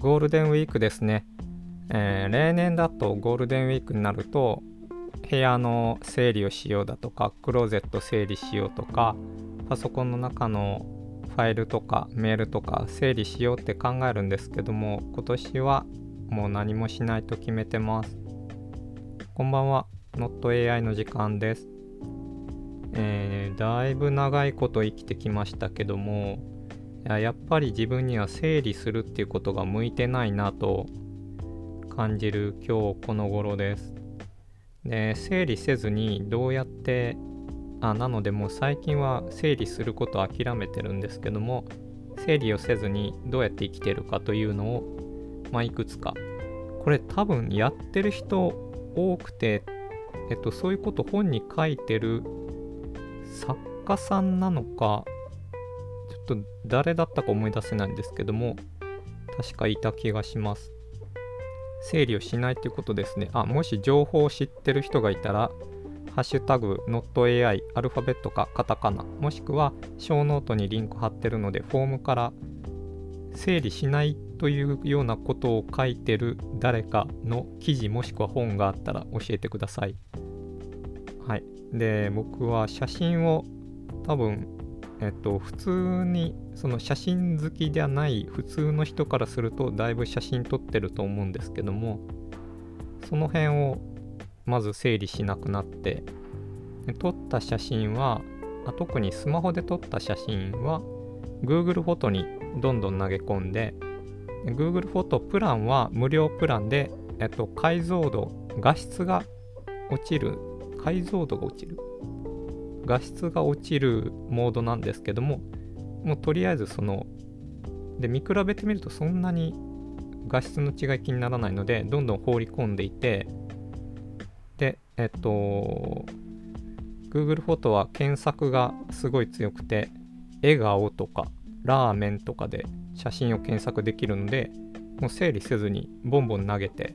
ゴールデンウィークですね。えー、例年だとゴールデンウィークになると、部屋の整理をしようだとか、クローゼット整理しようとか、パソコンの中のファイルとかメールとか整理しようって考えるんですけども、今年はもう何もしないと決めてます。こんばんは、NotAI の時間です。えー、だいぶ長いこと生きてきましたけども、やっぱり自分には整理するっていうことが向いてないなと感じる今日この頃です。で整理せずにどうやってあなのでもう最近は整理すること諦めてるんですけども整理をせずにどうやって生きてるかというのを、まあ、いくつかこれ多分やってる人多くて、えっと、そういうこと本に書いてる作家さんなのかと誰だったか思い出せないんですけども確かいた気がします整理をしないっていうことですねあもし情報を知ってる人がいたらハッシュタグ NotAI アルファベットかカタカナもしくはショーノートにリンク貼ってるのでフォームから整理しないというようなことを書いてる誰かの記事もしくは本があったら教えてください。はい。で、僕は写真を多分、えっと、普通にその写真好きではない普通の人からするとだいぶ写真撮ってると思うんですけども、その辺をまず整理しなくなって撮った写真はあ特にスマホで撮った写真は Google フォトにどんどん投げ込んで Google フォトプランは無料プランで、えっと、解像度画質が落ちる解像度が落ちる画質が落ちるモードなんですけどももうとりあえずそので見比べてみるとそんなに画質の違い気にならないのでどんどん放り込んでいてで、えっと、Google フォトは検索がすごい強くて、笑顔とかラーメンとかで写真を検索できるので、もう整理せずにボンボン投げて、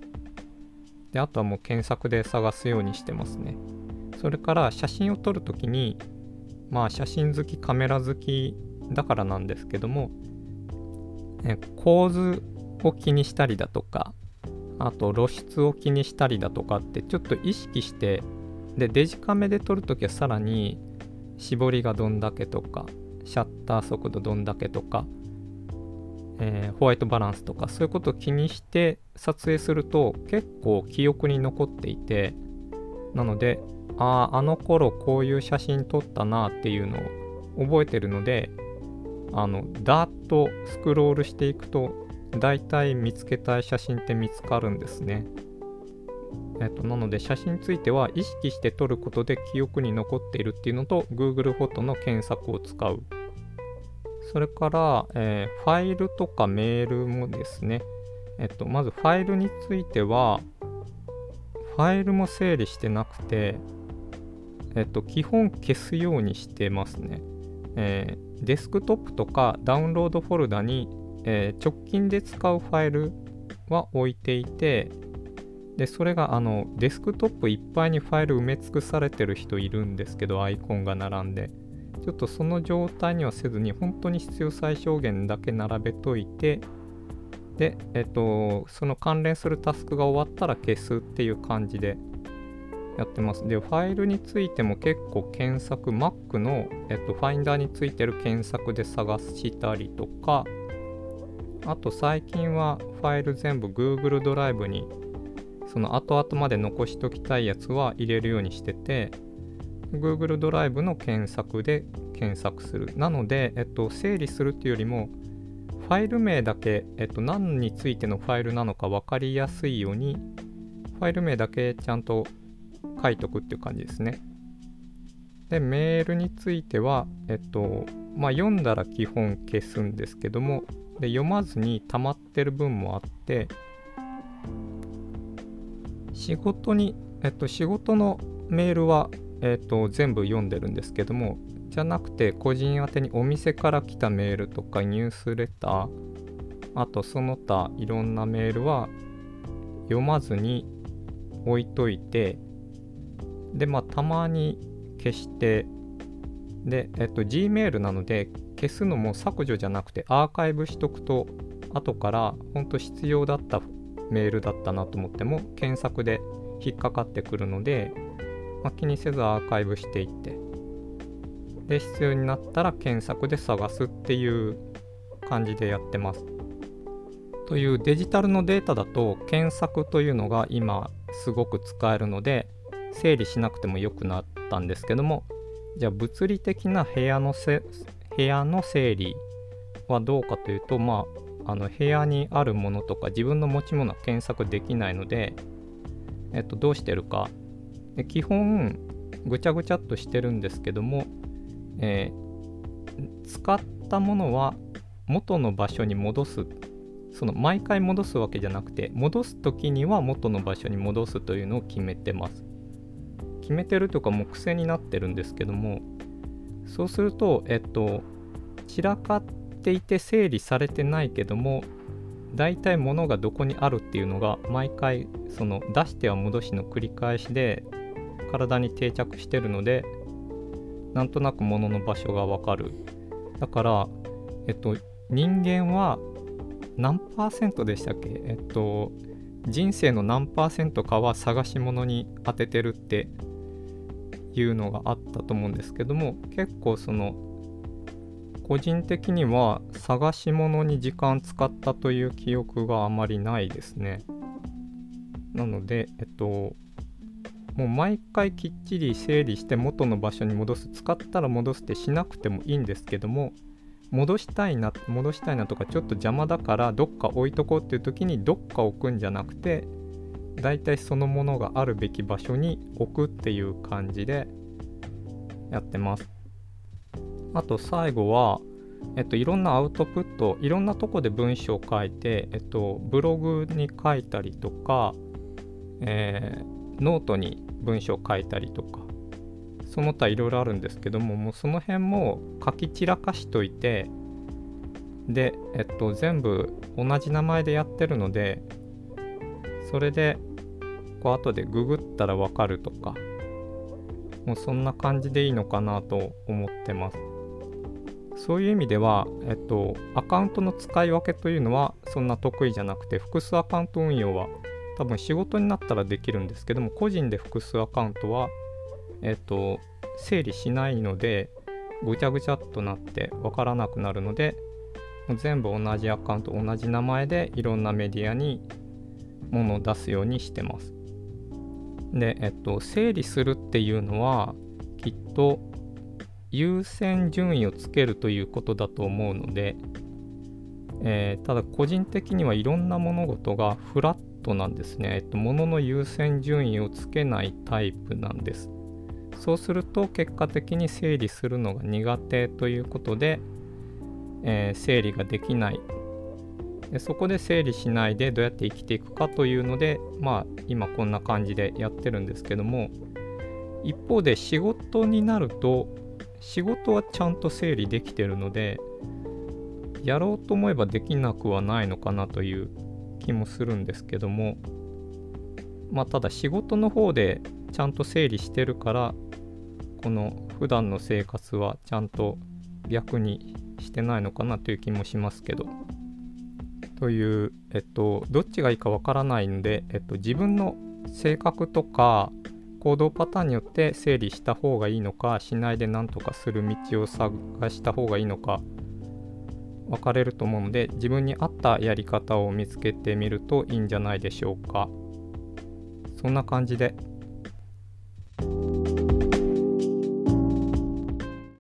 で、あとはもう検索で探すようにしてますね。それから写真を撮るときに、まあ写真好き、カメラ好きだからなんですけども、え構図を気にしたりだとか、あと露出を気にしたりだとかってちょっと意識してでデジカメで撮るときはさらに絞りがどんだけとかシャッター速度どんだけとか、えー、ホワイトバランスとかそういうことを気にして撮影すると結構記憶に残っていてなのであああの頃こういう写真撮ったなっていうのを覚えてるのであのダーッとスクロールしていくと大体見つけたい写真って見つかるんですね。えっと、なので写真については意識して撮ることで記憶に残っているっていうのと Google フォトの検索を使う。それから、えー、ファイルとかメールもですね、えっと、まずファイルについては、ファイルも整理してなくて、えっと、基本消すようにしてますね。えー、デスクトップとかダウンロードフォルダにえー、直近で使うファイルは置いていて、で、それがあのデスクトップいっぱいにファイル埋め尽くされてる人いるんですけど、アイコンが並んで。ちょっとその状態にはせずに、本当に必要最小限だけ並べといて、で、えっと、その関連するタスクが終わったら消すっていう感じでやってます。で、ファイルについても結構検索、Mac の、えっと、ファインダーについてる検索で探したりとか、あと最近はファイル全部 Google ドライブにその後々まで残しときたいやつは入れるようにしてて Google ドライブの検索で検索する。なので、えっと、整理するっていうよりもファイル名だけ、えっと、何についてのファイルなのか分かりやすいようにファイル名だけちゃんと書いとくっていう感じですね。で、メールについては、えっと、まあ、読んだら基本消すんですけども、で読まずに溜まってる分もあって仕事に、えっと、仕事のメールは、えっと、全部読んでるんですけどもじゃなくて個人宛にお店から来たメールとかニュースレターあとその他いろんなメールは読まずに置いといてでまあたまに消してで、えっと、Gmail なので消すのも削除じゃなくてアーカイブしとくと後から本当必要だったメールだったなと思っても検索で引っかかってくるので、まあ、気にせずアーカイブしていってで必要になったら検索で探すっていう感じでやってます。というデジタルのデータだと検索というのが今すごく使えるので整理しなくてもよくなったんですけどもじゃあ物理的な部屋のせ部屋の整理はどうかというとまああの部屋にあるものとか自分の持ち物は検索できないので、えっと、どうしてるか。で基本ぐちゃぐちゃっとしてるんですけども、えー、使ったものは元の場所に戻す。その毎回戻すわけじゃなくて戻す時には元の場所に戻すというのを決めてます。決めてるとかもう癖になってるんですけどもそうするとえっと散らかっていて整理されてないけども大体物がどこにあるっていうのが毎回その出しては戻しの繰り返しで体に定着してるのでなんとなく物の場所がわかる。だからえっと人間は何パーセントでしたっけ？えっと人生の何パーセントかは探し物に当ててるっていうのがあったと思うんですけども結構その個人的には探し物に時間使ったという記憶があまりないですね。なのでえっともう毎回きっちり整理して元の場所に戻す使ったら戻すってしなくてもいいんですけども戻したいな戻したいなとかちょっと邪魔だからどっか置いとこうっていう時にどっか置くんじゃなくてだいたいそのものがあるべき場所に置くっていう感じでやってます。あと最後はえっと、いろんなアウトプットいろんなとこで文章を書いて、えっと、ブログに書いたりとか、えー、ノートに文章を書いたりとかその他いろいろあるんですけどももうその辺も書き散らかしといてで、えっと、全部同じ名前でやってるのでそれでこう後でググったらわかるとかもうそんな感じでいいのかなと思ってます。そういう意味では、えっと、アカウントの使い分けというのはそんな得意じゃなくて複数アカウント運用は多分仕事になったらできるんですけども個人で複数アカウントはえっと、整理しないので、ぐちゃぐちゃっとなってわからなくなるので、全部同じアカウント、同じ名前でいろんなメディアに物を出すようにしてます。で、えっと、整理するっていうのは、きっと優先順位をつけるということだと思うので、えー、ただ個人的にはいろんな物事がフラットなんですね。えっと、物の優先順位をつけないタイプなんです。そうすると結果的に整理するのが苦手ということで、えー、整理ができないでそこで整理しないでどうやって生きていくかというのでまあ今こんな感じでやってるんですけども一方で仕事になると仕事はちゃんと整理できてるのでやろうと思えばできなくはないのかなという気もするんですけどもまあただ仕事の方でちゃんと整理してるからこの普段の生活はちゃんと逆にしてないのかなという気もしますけど。という、えっと、どっちがいいかわからないので、えっと、自分の性格とか行動パターンによって整理した方がいいのかしないで何とかする道を探した方がいいのか分かれると思うので自分に合ったやり方を見つけてみるといいんじゃないでしょうか。そんな感じで。